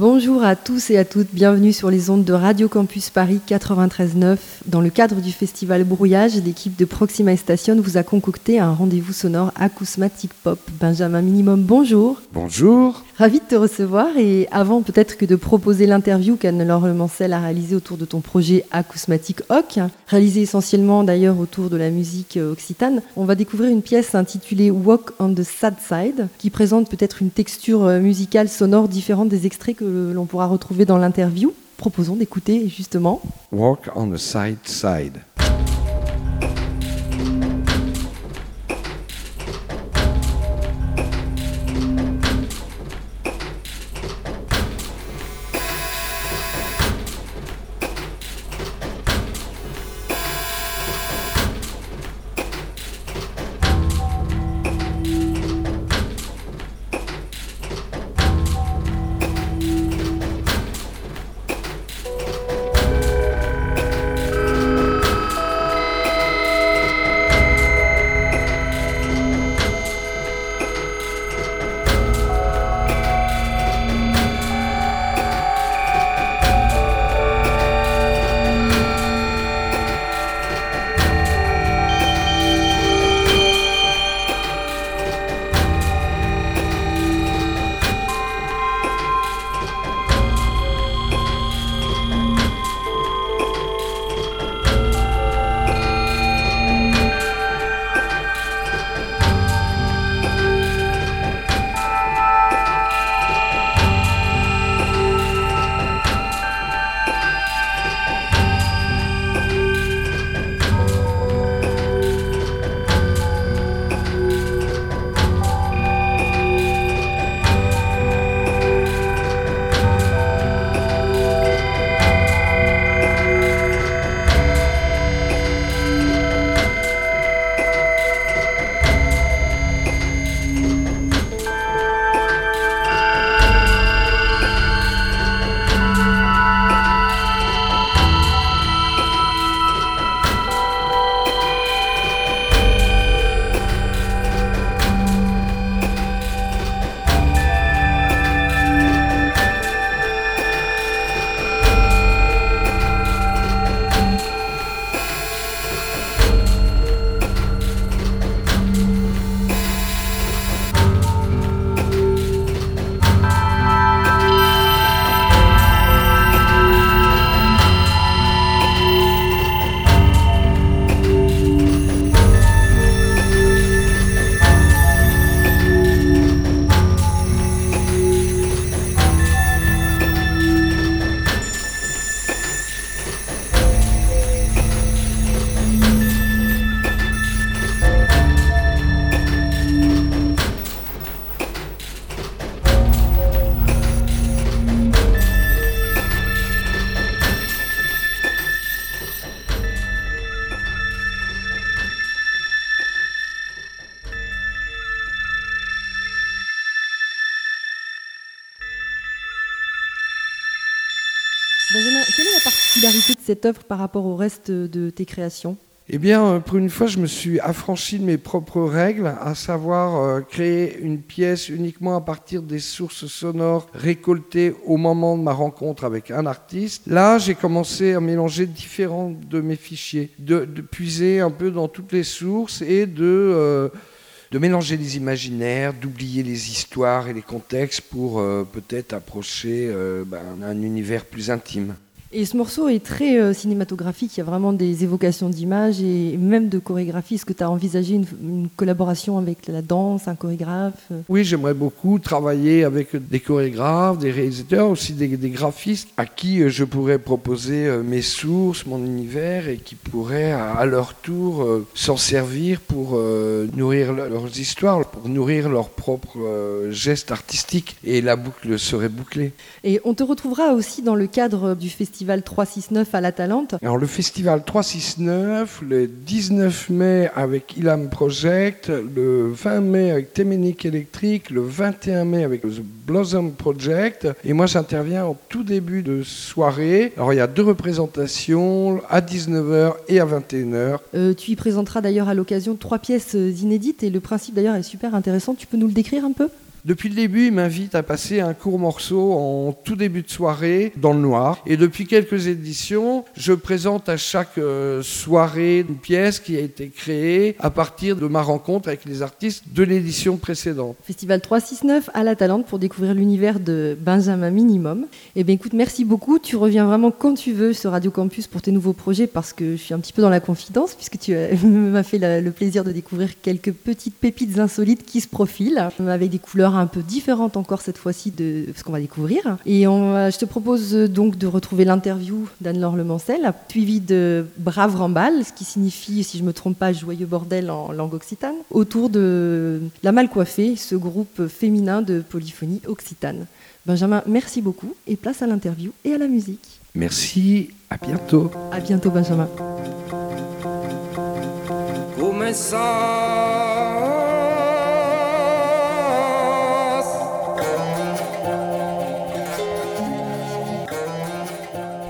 Bonjour à tous et à toutes, bienvenue sur les ondes de Radio Campus Paris 93.9. Dans le cadre du festival Brouillage, l'équipe de Proxima Station vous a concocté un rendez-vous sonore acousmatique pop. Benjamin Minimum, bonjour. Bonjour. Ravi de te recevoir et avant peut-être que de proposer l'interview qu'Anne-Laure Mancel a réalisée autour de ton projet acousmatique Hoc, réalisé essentiellement d'ailleurs autour de la musique occitane, on va découvrir une pièce intitulée Walk on the Sad Side qui présente peut-être une texture musicale sonore différente des extraits que l'on pourra retrouver dans l'interview. Proposons d'écouter justement Walk on the Side Side. Particularité de cette œuvre par rapport au reste de tes créations? Eh bien, euh, pour une fois, je me suis affranchi de mes propres règles, à savoir euh, créer une pièce uniquement à partir des sources sonores récoltées au moment de ma rencontre avec un artiste. Là, j'ai commencé à mélanger différents de mes fichiers, de, puiser un peu dans toutes les sources et de... Euh, de mélanger les imaginaires, d'oublier les histoires et les contextes pour peut-être approcher ben, un univers plus intime. Et ce morceau est très euh, cinématographique, il y a vraiment des évocations d'images et même de chorégraphie. Est-ce que tu as envisagé une, collaboration avec la danse, un chorégraphe euh? Oui, j'aimerais beaucoup travailler avec des chorégraphes, des réalisateurs, aussi des, graphistes à qui euh, je pourrais proposer mes sources, mon univers et qui pourraient à leur tour s'en servir pour nourrir leurs histoires, pour nourrir leurs propres gestes artistiques. Et la boucle serait bouclée. Et on te retrouvera aussi dans le cadre du festival festival 369 à la Talente. Alors le festival 369, le 19 mai avec Ilam Project, le 20 mai avec Téménique Électrique, le 21 mai avec The Blossom Project. Et moi j'interviens au tout début de soirée. Alors il y a deux représentations à 19h et à 21h. Euh, tu y présenteras d'ailleurs à l'occasion trois pièces inédites et le principe d'ailleurs est super intéressant. Tu peux nous le décrire un peu? Depuis le début, il m'invite à passer un court morceau en tout début de soirée dans le noir. Et depuis quelques éditions, je présente à chaque euh, soirée une pièce qui a été créée à partir de ma rencontre avec les artistes de l'édition précédente. Festival 369 à la Talente pour découvrir l'univers de Benjamin Minimum. Eh bien écoute, merci beaucoup. Tu reviens vraiment quand tu veux sur Radio Campus pour tes nouveaux projets parce que je suis un petit peu dans la confidence puisque tu m'as fait le plaisir de découvrir quelques petites pépites insolites qui se profilent avec des couleurs un peu différente encore cette fois-ci de ce qu'on va découvrir. Et on, je te propose donc de retrouver l'interview d'Anne-Laure Lemancel, suivi de Brave Rambal, ce qui signifie, si je ne me trompe pas, joyeux bordel en langue occitane, autour de La Mal Coiffée, ce groupe féminin de polyphonie occitane. Benjamin, merci beaucoup et place à l'interview et à la musique. Merci, à bientôt. À bientôt Benjamin.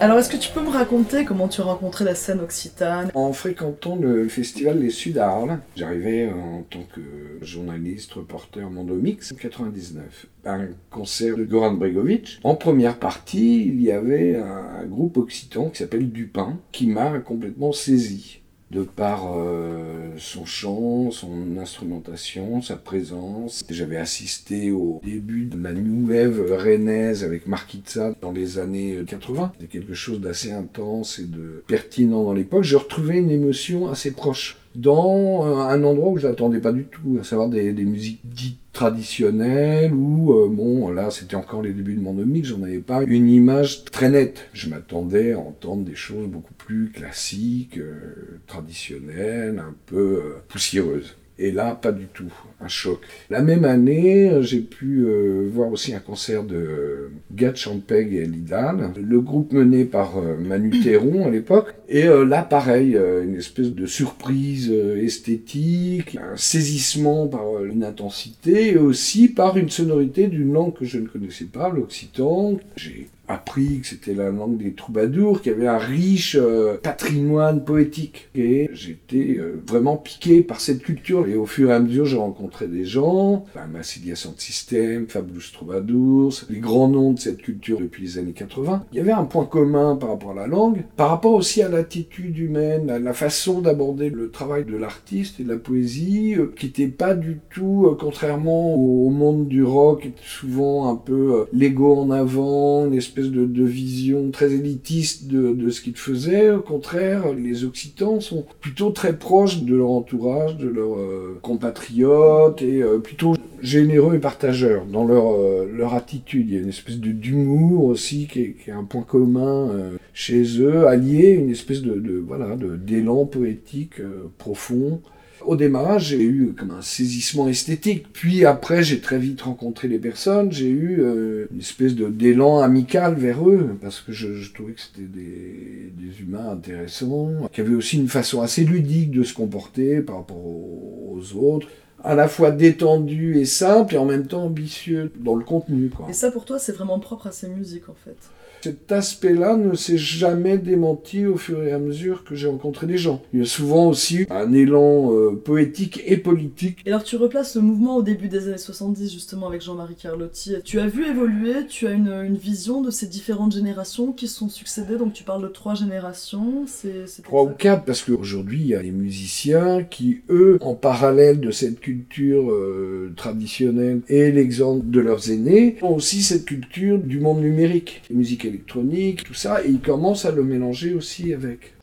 Alors, est-ce que tu peux me raconter comment tu as rencontré la scène occitane? En fréquentant le festival Les Sud à Arles, j'arrivais en tant que journaliste, reporter Mondomix en 99. Un concert de Goran Bregovic. En première partie, il y avait un groupe occitan qui s'appelle Dupin, qui m'a complètement saisi de par euh, son chant, son instrumentation, sa présence. J'avais assisté au début de la New Wave rennaise avec Marquitza dans les années 80. C'était quelque chose d'assez intense et de pertinent dans l'époque. Je retrouvais une émotion assez proche dans euh, un endroit où je l'attendais pas du tout, à savoir des musiques dites traditionnelles où, euh, bon, là c'était encore les débuts de mon mix, j'en avais pas une image très nette. Je m'attendais à entendre des choses beaucoup plus classiques, euh, traditionnelles, un peu poussiéreuses. Et là, pas du tout, un choc. La même année, j'ai pu euh, voir aussi un concert de Gad Champeg et Lidal, le groupe mené par euh, Manu Théron à l'époque. Et euh, là, pareil, une espèce de surprise esthétique, un saisissement par une intensité et aussi par une sonorité d'une langue que je ne connaissais pas, l'occitan. J'ai appris que c'était la langue des troubadours, qu'il y avait un riche euh, patrimoine poétique. Et j'étais euh, vraiment piqué par cette culture. Et au fur et à mesure, j'ai rencontré des gens, Massilia System, Fabulous Troubadours, les grands noms de cette culture depuis les années 80. Il y avait un point commun par rapport à la langue, par rapport aussi à l'attitude humaine, à la façon d'aborder le travail de l'artiste et de la poésie, euh, qui n'était pas du tout, contrairement au, monde du rock, souvent un peu l'ego en avant, une espèce de, vision très élitiste de, ce qu'ils faisaient. Au contraire, les Occitans sont plutôt très proches de leur entourage, de leurs euh, compatriotes, et euh, plutôt généreux et partageurs dans leur, euh, leur attitude. Il y a une espèce d'humour aussi qui est, un point commun chez eux, allié une espèce de, de voilà d'élan poétique profond. Au démarrage, j'ai eu comme un saisissement esthétique. Puis après, j'ai très vite rencontré les personnes. J'ai eu euh, une espèce de d'élan amical vers eux parce que je, trouvais que c'était des, humains intéressants, qui avaient aussi une façon assez ludique de se comporter par rapport aux, autres à la fois détendu et simple et en même temps ambitieux dans le contenu. Et ça pour toi c'est vraiment propre à ces musiques en fait cet aspect-là ne s'est jamais démenti au fur et à mesure que j'ai rencontré des gens. Il y a souvent aussi un élan euh, poétique et politique. Et alors tu replaces le mouvement au début des années 70 justement avec Jean-Marie Carlotti. Tu as vu évoluer, tu as une, vision de ces différentes générations qui se sont succédées, donc tu parles de trois générations. C'est, trois ou quatre parce qu'aujourd'hui il y a les musiciens qui eux, en parallèle de cette culture euh, traditionnelle et l'exemple de leurs aînés, ont aussi cette culture du monde numérique. Les musiques électronique, tout ça, et il commence à le mélanger aussi avec.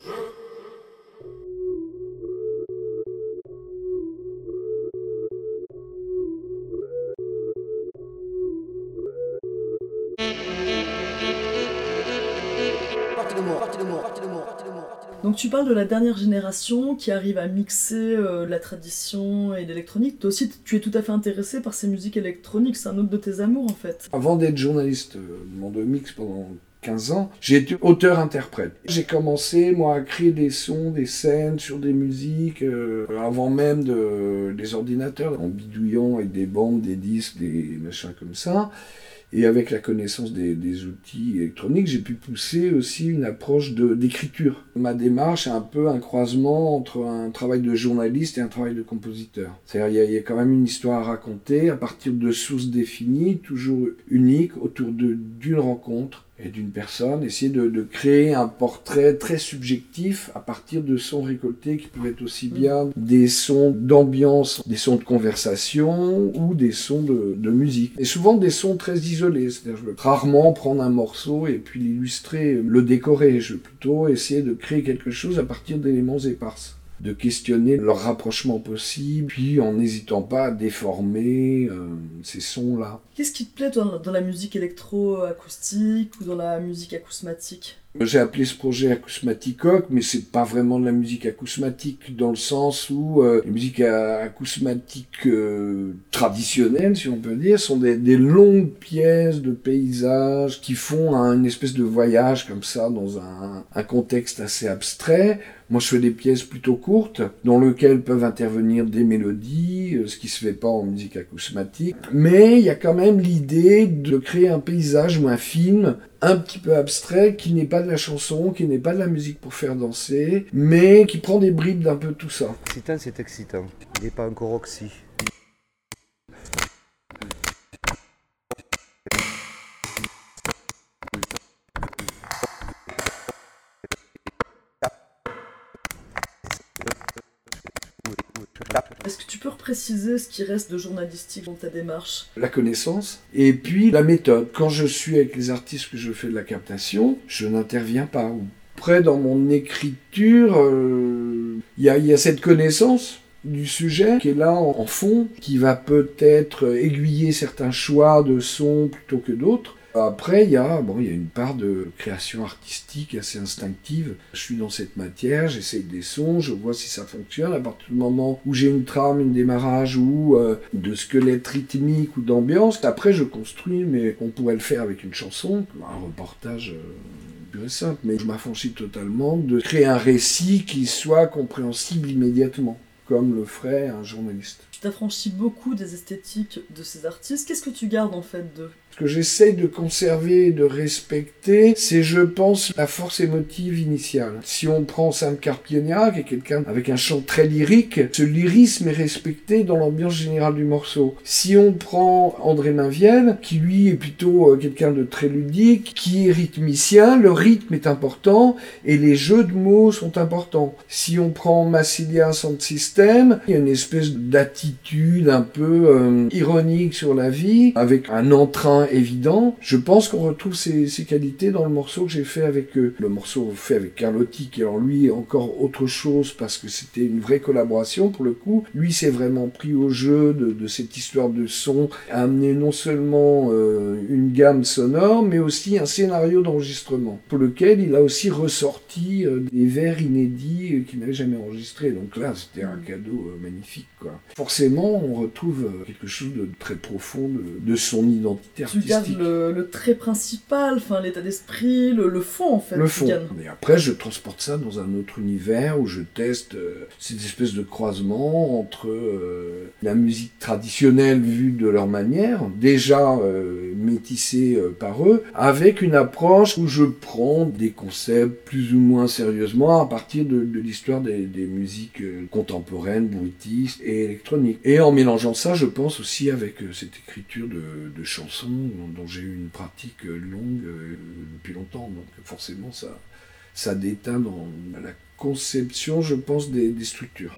Donc tu parles de la dernière génération qui arrive à mixer euh, la tradition et l'électronique. Toi aussi, tu es tout à fait intéressé par ces musiques électroniques, c'est un autre de tes amours en fait. Avant d'être journaliste euh, du monde mix pendant 15 ans, j'ai été auteur-interprète. J'ai commencé, moi, à créer des sons, des scènes sur des musiques, euh, avant même de, des ordinateurs, en bidouillant avec des bandes, des disques, des machins comme ça. Et avec la connaissance des, outils électroniques, j'ai pu pousser aussi une approche d'écriture. Ma démarche est un peu un croisement entre un travail de journaliste et un travail de compositeur. C'est-à-dire il y, a quand même une histoire à raconter à partir de sources définies, toujours uniques, autour d'une rencontre et d'une personne, essayer de, de, créer un portrait très subjectif à partir de sons récoltés qui peuvent être aussi bien des sons d'ambiance, des sons de conversation ou des sons de, de musique. Et souvent des sons très isolés, c'est-à-dire je veux rarement prendre un morceau et puis l'illustrer, le décorer, je veux plutôt essayer de créer quelque chose à partir d'éléments éparses de questionner leur rapprochement possible, puis en n'hésitant pas à déformer euh, ces sons-là. Qu'est-ce qui te plaît dans la musique électro-acoustique ou dans la musique acousmatique? J'ai appelé ce projet Acousmaticoque, mais c'est pas vraiment de la musique acousmatique dans le sens où euh, les musiques acousmatiques euh, traditionnelles, si on peut dire, sont des, des, longues pièces de paysages qui font une espèce de voyage comme ça dans un, un contexte assez abstrait. Moi, je fais des pièces plutôt courtes, dans lesquelles peuvent intervenir des mélodies, euh, ce qui se fait pas en musique acousmatique. Mais il y a quand même l'idée de créer un paysage ou un film un petit peu abstrait, qui n'est pas de la chanson, qui n'est pas de la musique pour faire danser, mais qui prend des bribes d'un peu tout ça. Excitant, c'est excitant. Il n'est pas encore oxy. Est-ce que tu peux repréciser ce qui reste de journalistique dans ta démarche? La connaissance et puis la méthode. Quand je suis avec les artistes que je fais de la captation, je n'interviens pas. Près dans mon écriture, il euh, y, y, a cette connaissance du sujet qui est là en fond, qui va peut-être aiguiller certains choix de sons plutôt que d'autres. Après, il y, a, bon, il y a une part de création artistique assez instinctive. Je suis dans cette matière, j'essaye des sons, je vois si ça fonctionne. À partir du moment où j'ai une trame, une démarrage ou euh, de squelette rythmique ou d'ambiance, après je construis, mais on pourrait le faire avec une chanson, un reportage. Euh, simple, mais je m'affranchis totalement de créer un récit qui soit compréhensible immédiatement, comme le ferait un journaliste. Tu t'affranchis beaucoup des esthétiques de ces artistes. Qu'est-ce que tu gardes en fait d'eux? Que j'essaye de conserver et de respecter, c'est, je pense, la force émotive initiale. Si on prend Carpienia, qui est quelqu'un avec un chant très lyrique, ce lyrisme est respecté dans l'ambiance générale du morceau. Si on prend André Mainviel, qui lui est plutôt euh, quelqu'un de très ludique, qui est rythmicien, le rythme est important et les jeux de mots sont importants. Si on prend Massilia Sound System, il y a une espèce d'attitude un peu euh, ironique sur la vie, avec un entrain évident. Je pense qu'on retrouve ces, qualités dans le morceau que j'ai fait avec eux. Le morceau fait avec Carlotti, qui alors lui encore autre chose parce que c'était une vraie collaboration pour le coup. Lui s'est vraiment pris au jeu de, cette histoire de son, a amené non seulement euh, une gamme sonore, mais aussi un scénario d'enregistrement, pour lequel il a aussi ressorti euh, des vers inédits euh, qu'il n'avait jamais enregistrés. Donc là, c'était un cadeau magnifique. Forcément, on retrouve quelque chose de très profond de, de son identité. Tu gardes le, le trait principal, enfin l'état d'esprit, le, le, fond en fait. Le fond. Mais après, je transporte ça dans un autre univers où je teste euh, cette espèce de croisement entre euh, la musique traditionnelle vue de leur manière, déjà euh, métissée euh, par eux, avec une approche où je prends des concepts plus ou moins sérieusement à partir de, de l'histoire des, des musiques contemporaines, bruitistes et électroniques. Et en mélangeant ça, je pense aussi avec euh, cette écriture de, de chansons dont j'ai eu une pratique euh, longue euh, depuis longtemps. Donc forcément, ça, déteint dans la conception, je pense, des structures.